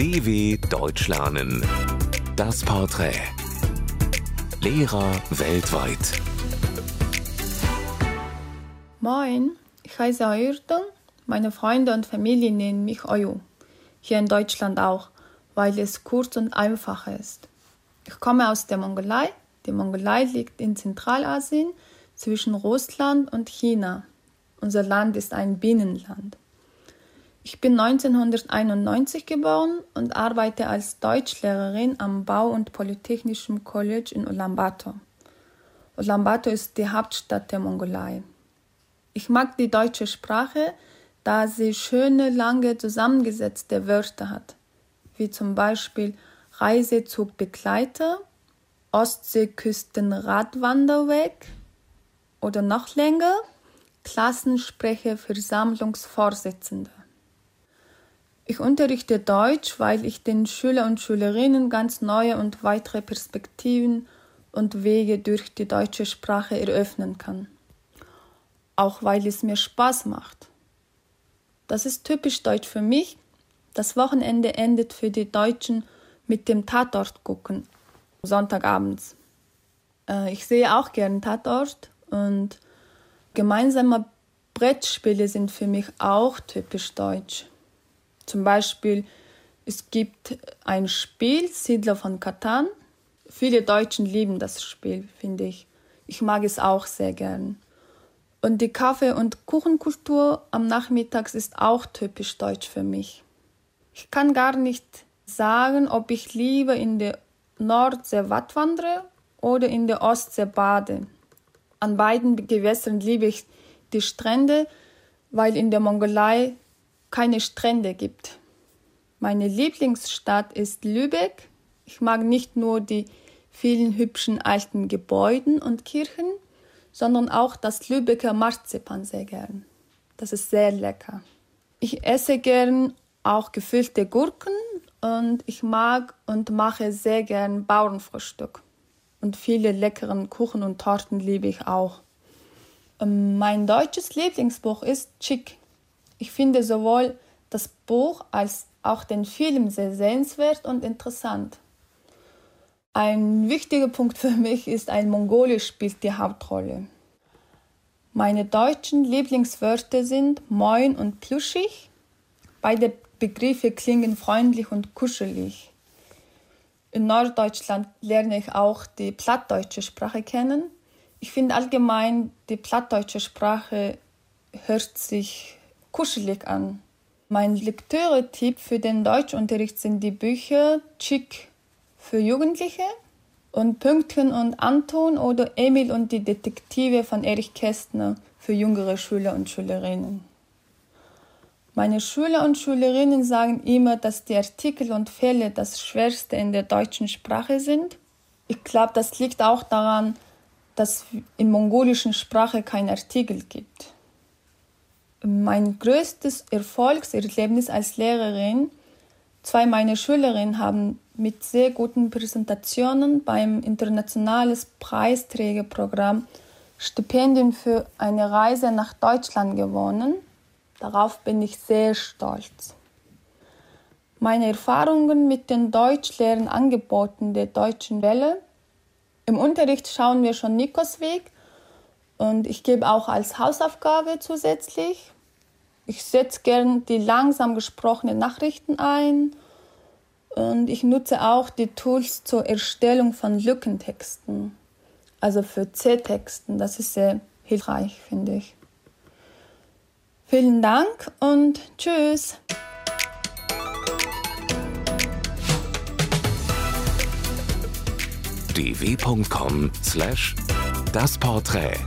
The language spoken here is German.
DW Deutsch lernen. Das Porträt. Lehrer weltweit. Moin, ich heiße Ayrton. Meine Freunde und Familie nennen mich Oyo. Hier in Deutschland auch, weil es kurz und einfach ist. Ich komme aus der Mongolei. Die Mongolei liegt in Zentralasien zwischen Russland und China. Unser Land ist ein Binnenland. Ich bin 1991 geboren und arbeite als Deutschlehrerin am Bau- und Polytechnischen College in Ulaanbaatar. Ulaanbaatar ist die Hauptstadt der Mongolei. Ich mag die deutsche Sprache, da sie schöne, lange zusammengesetzte Wörter hat, wie zum Beispiel Reisezug-Begleiter, Ostseeküsten-Radwanderweg oder noch länger Klassensprecherversammlungsvorsitzender. Ich unterrichte Deutsch, weil ich den Schüler und Schülerinnen ganz neue und weitere Perspektiven und Wege durch die deutsche Sprache eröffnen kann. Auch weil es mir Spaß macht. Das ist typisch deutsch für mich. Das Wochenende endet für die Deutschen mit dem Tatort gucken, Sonntagabends. Äh, ich sehe auch gern Tatort und gemeinsame Brettspiele sind für mich auch typisch deutsch. Zum Beispiel, es gibt ein Spiel, Siedler von Katan. Viele Deutschen lieben das Spiel, finde ich. Ich mag es auch sehr gern. Und die Kaffee- und Kuchenkultur am Nachmittags ist auch typisch deutsch für mich. Ich kann gar nicht sagen, ob ich lieber in der Nordsee wattwandere oder in der Ostsee bade. An beiden Gewässern liebe ich die Strände, weil in der Mongolei keine Strände gibt. Meine Lieblingsstadt ist Lübeck. Ich mag nicht nur die vielen hübschen alten Gebäude und Kirchen, sondern auch das Lübecker Marzipan sehr gern. Das ist sehr lecker. Ich esse gern auch gefüllte Gurken und ich mag und mache sehr gern Bauernfrühstück. Und viele leckeren Kuchen und Torten liebe ich auch. Ähm, mein deutsches Lieblingsbuch ist Chick ich finde sowohl das Buch als auch den Film sehr sehenswert und interessant. Ein wichtiger Punkt für mich ist, ein Mongolisch spielt die Hauptrolle. Meine deutschen Lieblingswörter sind Moin und Pluschig. Beide Begriffe klingen freundlich und kuschelig. In Norddeutschland lerne ich auch die plattdeutsche Sprache kennen. Ich finde allgemein, die plattdeutsche Sprache hört sich kuschelig an. Mein Lektüre-Tipp für den Deutschunterricht sind die Bücher Chick für Jugendliche und Pünktchen und Anton oder Emil und die Detektive von Erich Kästner für jüngere Schüler und Schülerinnen. Meine Schüler und Schülerinnen sagen immer, dass die Artikel und Fälle das Schwerste in der deutschen Sprache sind. Ich glaube, das liegt auch daran, dass in mongolischen Sprache kein Artikel gibt. Mein größtes Erfolgserlebnis als Lehrerin, zwei meiner Schülerinnen haben mit sehr guten Präsentationen beim internationales Preisträgerprogramm Stipendien für eine Reise nach Deutschland gewonnen. Darauf bin ich sehr stolz. Meine Erfahrungen mit den Deutschlernangeboten der Deutschen Welle. Im Unterricht schauen wir schon Nikos Weg und ich gebe auch als Hausaufgabe zusätzlich. Ich setze gern die langsam gesprochenen Nachrichten ein und ich nutze auch die Tools zur Erstellung von Lückentexten, also für C-Texten. Das ist sehr hilfreich, finde ich. Vielen Dank und tschüss. dw.com slash das Porträt